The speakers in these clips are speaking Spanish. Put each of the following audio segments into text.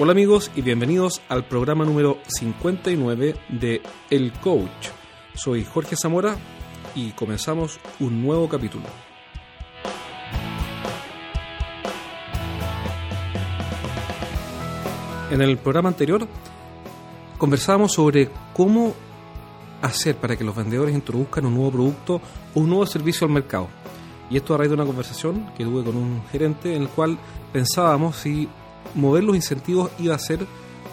Hola amigos y bienvenidos al programa número 59 de El Coach. Soy Jorge Zamora y comenzamos un nuevo capítulo. En el programa anterior conversábamos sobre cómo hacer para que los vendedores introduzcan un nuevo producto o un nuevo servicio al mercado. Y esto a raíz de una conversación que tuve con un gerente en el cual pensábamos si mover los incentivos iba a ser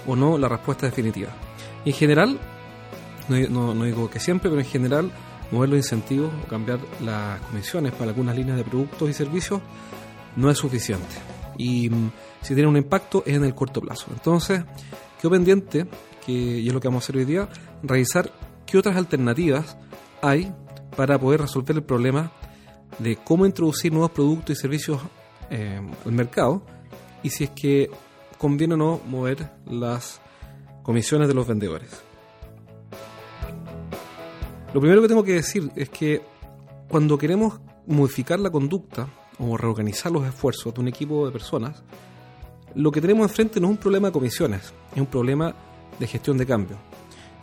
o no la respuesta definitiva. En general, no, digo que siempre, pero en general, mover los incentivos o cambiar las comisiones para algunas líneas de productos y servicios no es suficiente. Y mm, si tiene un impacto es en el corto plazo. Entonces, quedo pendiente, que, y es lo que vamos a hacer hoy día, revisar qué otras alternativas hay para poder resolver el problema de cómo introducir nuevos productos y servicios eh, al mercado y si es que conviene o no mover las comisiones de los vendedores. Lo primero que tengo que decir es que cuando queremos modificar la conducta o reorganizar los esfuerzos de un equipo de personas, lo que tenemos enfrente no es un problema de comisiones, es un problema de gestión de cambio.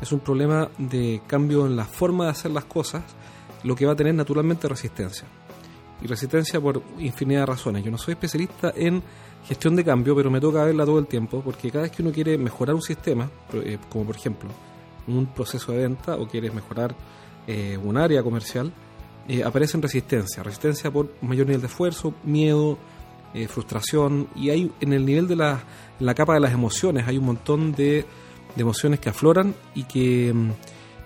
Es un problema de cambio en la forma de hacer las cosas, lo que va a tener naturalmente resistencia. Y resistencia por infinidad de razones. Yo no soy especialista en gestión de cambio, pero me toca verla todo el tiempo, porque cada vez que uno quiere mejorar un sistema, eh, como por ejemplo un proceso de venta, o quieres mejorar eh, un área comercial, eh, aparecen resistencia. Resistencia por mayor nivel de esfuerzo, miedo, eh, frustración, y hay en el nivel de la, la, capa de las emociones, hay un montón de, de emociones que afloran y que, mm,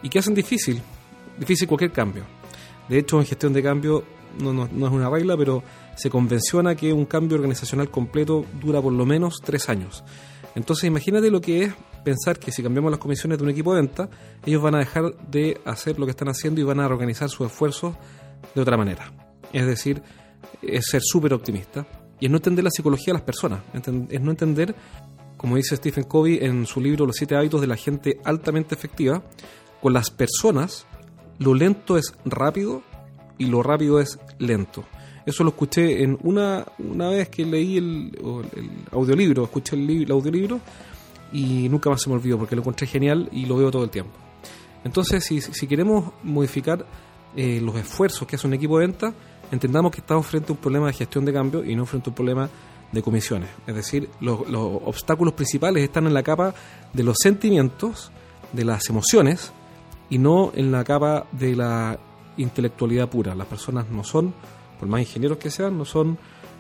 y que hacen difícil, difícil cualquier cambio. De hecho, en gestión de cambio no, no, es una regla, pero se convenciona que un cambio organizacional completo dura por lo menos tres años. Entonces imagínate lo que es pensar que si cambiamos las comisiones de un equipo de venta, ellos van a dejar de hacer lo que están haciendo y van a reorganizar sus esfuerzos de otra manera. Es decir, es ser súper optimista y es no entender la psicología de las personas, es no entender, como dice Stephen Covey en su libro Los siete hábitos de la gente altamente efectiva, con las personas lo lento es rápido y lo rápido es lento. Eso lo escuché en una, una vez que leí el, audiolibro, escuché el, el, audiolibro y nunca más se me olvidó porque lo encontré genial y lo veo todo el tiempo. Entonces, si, si queremos modificar eh, los esfuerzos que hace un equipo de venta, entendamos que estamos frente a un problema de gestión de cambio y no frente a un problema de comisiones. Es decir, los, los obstáculos principales están en la capa de los sentimientos, de las emociones, y no en la capa de la intelectualidad pura. Las personas no son, por más ingenieros que sean, no son,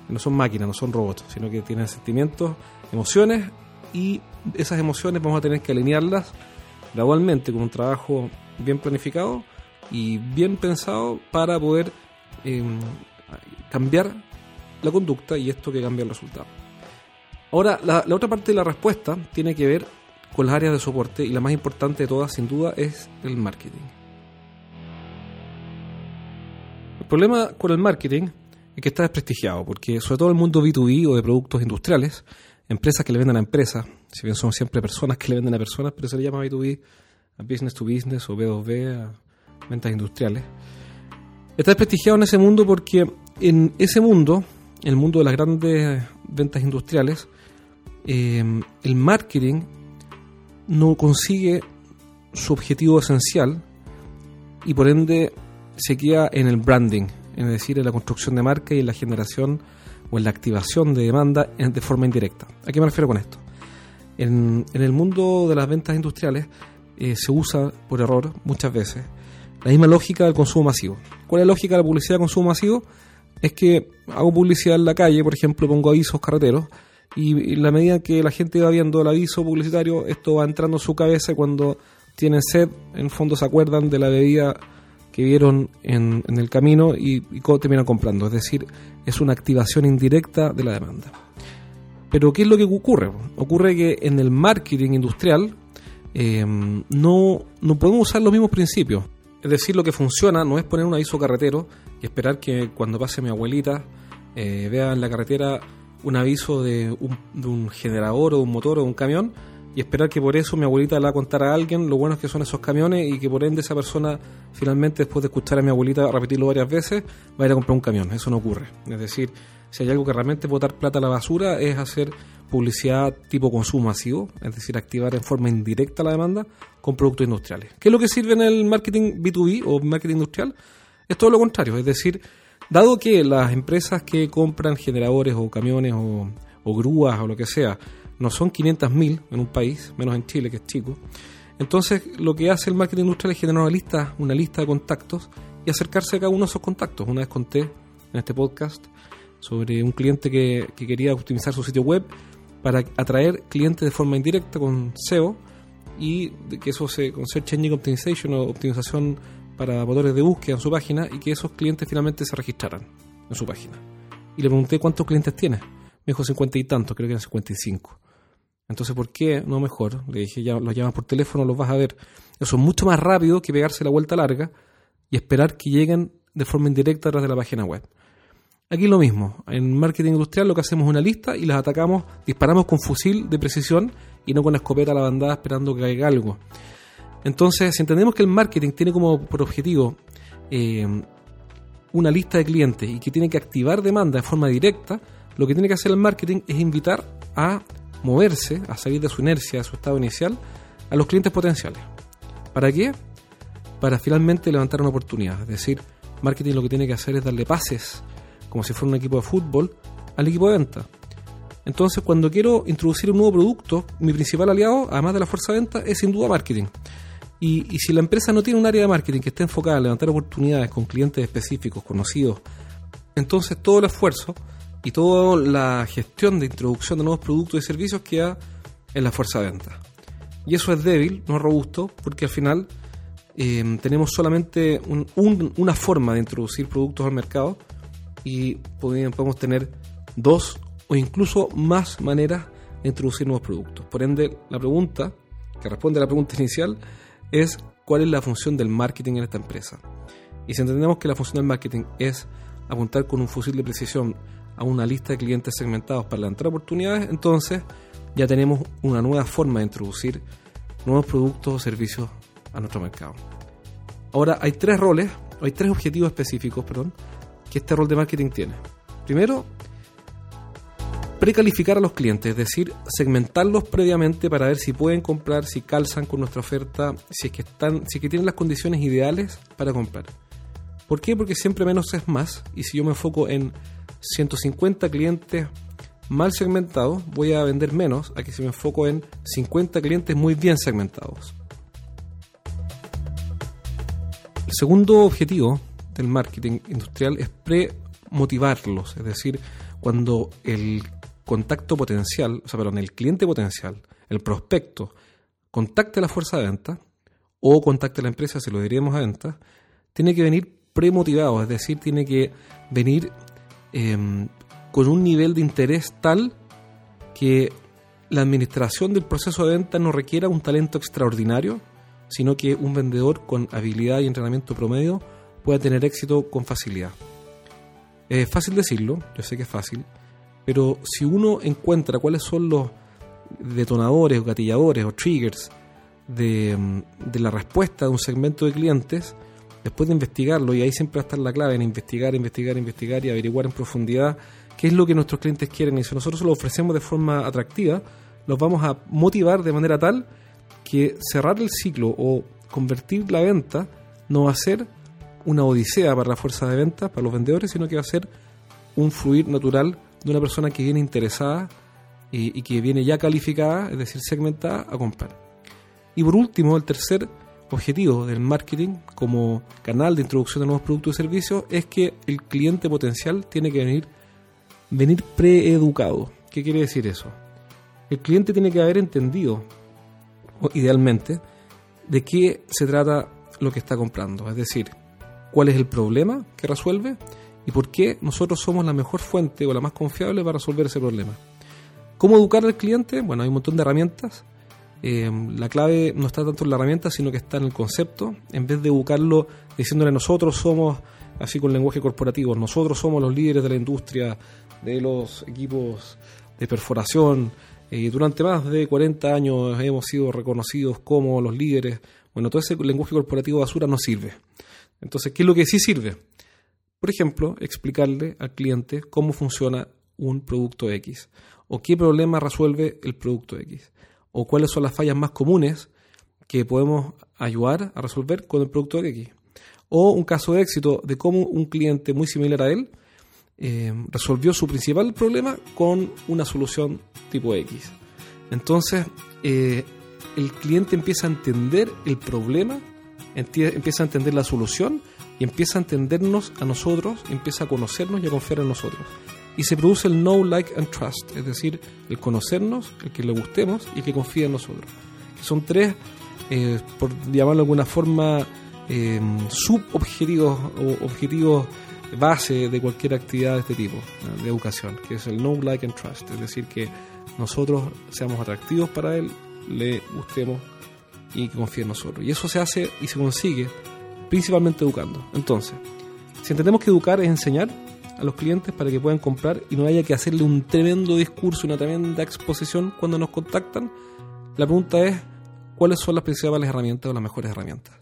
no son máquinas, no son robots, sino que tienen sentimientos, emociones, y esas emociones vamos a tener que alinearlas gradualmente con un trabajo bien planificado y bien pensado para poder eh, cambiar la conducta y esto que cambia el resultado. Ahora, la, la, otra parte de la respuesta tiene que ver con las áreas de soporte y la más importante de todas, sin duda, es el marketing. El problema con el marketing es que está desprestigiado, porque sobre todo el mundo B2B o de productos industriales, empresas que le venden a empresas, si bien son siempre personas que le venden a personas, pero se le llama B2B, a business to business o B2B, a ventas industriales. Está desprestigiado en ese mundo porque en ese mundo, el mundo de las grandes ventas industriales, eh, el marketing no consigue su objetivo esencial y por ende se queda en el branding, es decir, en la construcción de marca y en la generación o en la activación de demanda de forma indirecta. ¿A qué me refiero con esto? En, el mundo de las ventas industriales eh, se usa por error muchas veces la misma lógica del consumo masivo. ¿Cuál es la lógica de la publicidad de consumo masivo? Es que hago publicidad en la calle, por ejemplo, pongo avisos carreteros y, la medida que la gente va viendo el aviso publicitario, esto va entrando en su cabeza cuando tienen sed, en fondo se acuerdan de la bebida que vieron en, el camino y, y terminan comprando. Es decir, es una activación indirecta de la demanda. Pero ¿qué es lo que ocurre? Ocurre que en el marketing industrial eh, no, no podemos usar los mismos principios. Es decir, lo que funciona no es poner un aviso carretero y esperar que cuando pase mi abuelita eh, vea en la carretera un aviso de un, de un, generador o un motor o un camión y esperar que por eso mi abuelita le va a alguien lo buenos que son esos camiones y que por ende esa persona finalmente después de escuchar a mi abuelita repetirlo varias veces va a ir a comprar un camión. Eso no ocurre. Es decir, si hay algo que realmente botar plata a la basura es hacer publicidad tipo consumo masivo, es decir, activar en forma indirecta la demanda con productos industriales. ¿Qué es lo que sirve en el marketing B2B o marketing industrial? Es todo lo contrario, es decir, dado que las empresas que compran generadores o camiones o, grúas o lo que sea no son 500.000 en un país, menos en Chile que es chico, entonces lo que hace el marketing industrial es generar una lista, una lista de contactos y acercarse a cada uno de esos contactos. Una vez conté en este podcast sobre un cliente que, que quería optimizar su sitio web para atraer clientes de forma indirecta con SEO y que eso se con Search Engine Optimization o optimización para motores de búsqueda en su página y que esos clientes finalmente se registraran en su página. Y le pregunté cuántos clientes tiene. Me dijo 50 y tantos, creo que eran 55. Entonces, ¿por qué no mejor? Le dije, ya los llamas por teléfono, los vas a ver. Eso es mucho más rápido que pegarse la vuelta larga y esperar que lleguen de forma indirecta a través de la página web. Aquí lo mismo, en marketing industrial lo que hacemos es una lista y las atacamos, disparamos con fusil de precisión y no con escopeta a la bandada esperando que caiga algo. Entonces, si entendemos que el marketing tiene como por objetivo eh, una lista de clientes y que tiene que activar demanda de forma directa, lo que tiene que hacer el marketing es invitar a moverse, a salir de su inercia, de su estado inicial, a los clientes potenciales. ¿Para qué? Para finalmente levantar una oportunidad. Es decir, marketing lo que tiene que hacer es darle pases como si fuera un equipo de fútbol, al equipo de venta. Entonces, cuando quiero introducir un nuevo producto, mi principal aliado, además de la fuerza de venta, es sin duda marketing. Y, si la empresa no tiene un área de marketing que esté enfocada en levantar oportunidades con clientes específicos, conocidos, entonces todo el esfuerzo y toda la gestión de introducción de nuevos productos y servicios queda en la fuerza de venta. Y eso es débil, no robusto, porque al final eh, tenemos solamente una forma de introducir productos al mercado y podemos tener dos o incluso más maneras de introducir nuevos productos. Por ende, la pregunta que responde a la pregunta inicial es cuál es la función del marketing en esta empresa. Y si entendemos que la función del marketing es apuntar con un fusil de precisión a una lista de clientes segmentados para levantar oportunidades, entonces ya tenemos una nueva forma de introducir nuevos productos o servicios a nuestro mercado. Ahora hay tres roles, hay tres objetivos específicos, perdón, que este rol de marketing tiene. Primero, precalificar a los clientes, es decir, segmentarlos previamente para ver si pueden comprar, si calzan con nuestra oferta, si es que están, si que tienen las condiciones ideales para comprar. ¿Por qué? Porque siempre menos es más y si yo me enfoco en 150 clientes mal segmentados, voy a vender menos a que si me enfoco en 50 clientes muy bien segmentados. El segundo objetivo del marketing industrial es pre-motivarlos, es decir, cuando el contacto potencial, o sea, perdón, el cliente potencial, el prospecto, contacte a la fuerza de venta o contacte a la empresa, si lo diríamos a venta, tiene que venir premotivado, es decir, tiene que venir em, con un nivel de interés tal que la administración del proceso de venta no requiera un talento extraordinario, sino que un vendedor con habilidad y entrenamiento promedio pueda tener éxito con facilidad. Es fácil decirlo, yo sé que es fácil, pero si uno encuentra cuáles son los detonadores o gatilladores o triggers de, de, la respuesta de un segmento de clientes, después de investigarlo, y ahí siempre va a estar la clave en investigar, investigar, investigar y averiguar en profundidad qué es lo que nuestros clientes quieren, y si nosotros lo ofrecemos de forma atractiva, los vamos a motivar de manera tal que cerrar el ciclo o convertir la venta no va a ser una odisea para la fuerza de venta, para los vendedores, sino que va a ser un fluir natural de una persona que viene interesada y, que viene ya calificada, es decir, segmentada, a comprar. Y por último, el tercer objetivo del marketing como canal de introducción de nuevos productos y servicios es que el cliente potencial tiene que venir, venir preeducado. ¿Qué quiere decir eso? El cliente tiene que haber entendido, idealmente, de qué se trata lo que está comprando. Es decir, cuál es el problema que resuelve y por qué nosotros somos la mejor fuente o la más confiable para resolver ese problema. ¿Cómo educar al cliente? Bueno, hay un montón de herramientas. Eh, la clave no está tanto en la herramienta, sino que está en el concepto. En vez de educarlo diciéndole nosotros somos, así con lenguaje corporativo, nosotros somos los líderes de la industria, de los equipos de perforación. Eh, durante más de 40 años hemos sido reconocidos como los líderes. Bueno, todo ese lenguaje corporativo basura no sirve. Entonces, ¿qué es lo que sí sirve? Por ejemplo, explicarle al cliente cómo funciona un producto X, o qué problema resuelve el producto X, o cuáles son las fallas más comunes que podemos ayudar a resolver con el producto X, o un caso de éxito de cómo un cliente muy similar a él eh, resolvió su principal problema con una solución tipo X. Entonces, eh, el cliente empieza a entender el problema, empieza a entender la solución y empieza a entendernos a nosotros, empieza a conocernos y a confiar en nosotros. Y se produce el know, like and trust, es decir, el conocernos, el que le gustemos y el que confíe en nosotros. son tres, eh, por llamarlo de alguna forma, eh, subobjetivos o objetivos base de cualquier actividad de este tipo, de educación, que es el know, like and trust, es decir, que nosotros seamos atractivos para él, le gustemos y que confíe en nosotros. Y eso se hace y se consigue principalmente educando. Entonces, si entendemos que educar es enseñar a los clientes para que puedan comprar y no haya que hacerle un tremendo discurso, una tremenda exposición cuando nos contactan, la pregunta es cuáles son las principales herramientas o las mejores herramientas.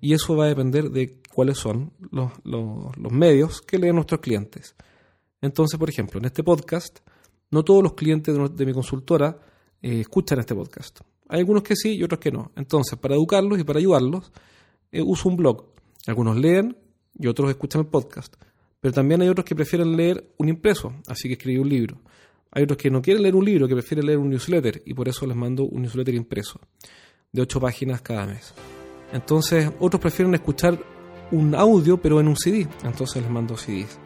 Y eso va a depender de cuáles son los, medios que leen nuestros clientes. Entonces, por ejemplo, en este podcast, no todos los clientes de, mi consultora eh, escuchan este podcast. Hay algunos que sí y otros que no. Entonces, para educarlos y para ayudarlos, eh, uso un blog. Algunos leen y otros escuchan el podcast. Pero también hay otros que prefieren leer un impreso, así que escribí un libro. Hay otros que no quieren leer un libro, que prefieren leer un newsletter y por eso les mando un newsletter impreso de ocho páginas cada mes. Entonces, otros prefieren escuchar un audio pero en un CD, entonces les mando CDs.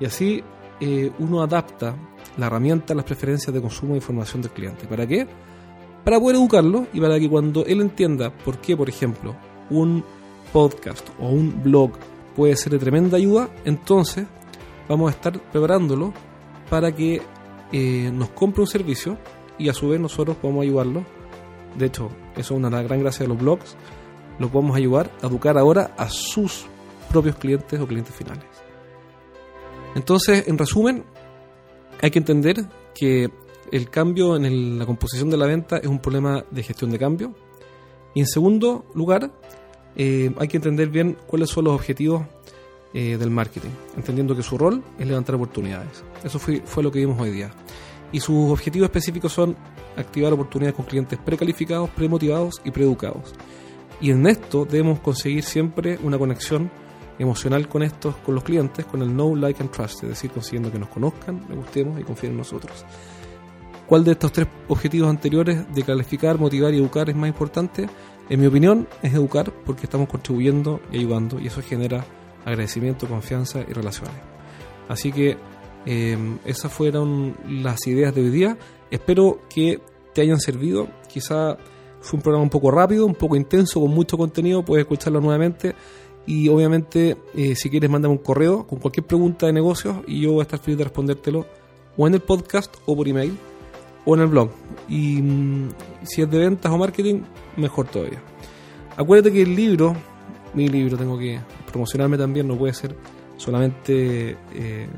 Y así eh, uno adapta la herramienta a las preferencias de consumo de información del cliente. ¿Para qué? Para poder educarlo y para que cuando él entienda por qué, por ejemplo, un podcast o un blog puede ser de tremenda ayuda, entonces vamos a estar preparándolo para que eh, nos compre un servicio y a su vez nosotros podemos ayudarlo. De hecho, eso es una gran gracia de los blogs. Lo podemos ayudar a educar ahora a sus propios clientes o clientes finales. Entonces, en resumen, hay que entender que el cambio en la composición de la venta es un problema de gestión de cambio. Y en segundo lugar, eh, hay que entender bien cuáles son los objetivos eh, del marketing, entendiendo que su rol es levantar oportunidades. Eso fue, fue lo que vimos hoy día. Y sus objetivos específicos son activar oportunidades con clientes precalificados, premotivados y preeducados. Y en esto debemos conseguir siempre una conexión emocional con estos, con los clientes, con el know, like and trust, es decir, consiguiendo que nos conozcan, le gustemos y confíen en nosotros. ¿Cuál de estos tres objetivos anteriores de calificar, motivar y educar es más importante? En mi opinión, es educar porque estamos contribuyendo y ayudando y eso genera agradecimiento, confianza y relaciones. Así que em, esas fueron las ideas de hoy día. Espero que te hayan servido. Quizá fue un programa un poco rápido, un poco intenso, con mucho contenido. Puedes escucharlo nuevamente. Y obviamente, eh, si quieres, mándame un correo con cualquier pregunta de negocios y yo voy a estar feliz de respondértelo o en el podcast o por email o en el blog. Y mm, si es de ventas o marketing, mejor todavía. Acuérdate que el libro, mi libro, tengo que promocionarme también, no puede ser solamente eh,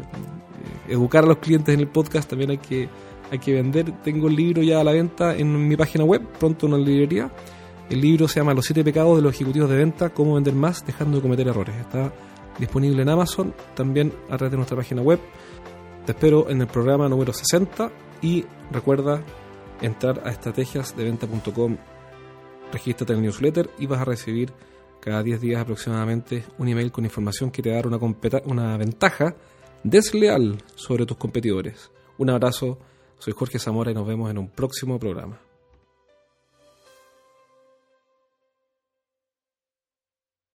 educar a los clientes en el podcast, también hay que, hay que vender. Tengo el libro ya a la venta en mi página web, pronto en una librería. El libro se llama Los siete pecados de los ejecutivos de venta, cómo vender más dejando de cometer errores. Está disponible en Amazon, también a través de nuestra página web. Te espero en el programa número 60 y recuerda entrar a estrategiasdeventa.com, regístrate en el newsletter y vas a recibir cada 10 días aproximadamente un email con información que te dará una, una ventaja desleal sobre tus competidores. Un abrazo, soy Jorge Zamora y nos vemos en un próximo programa.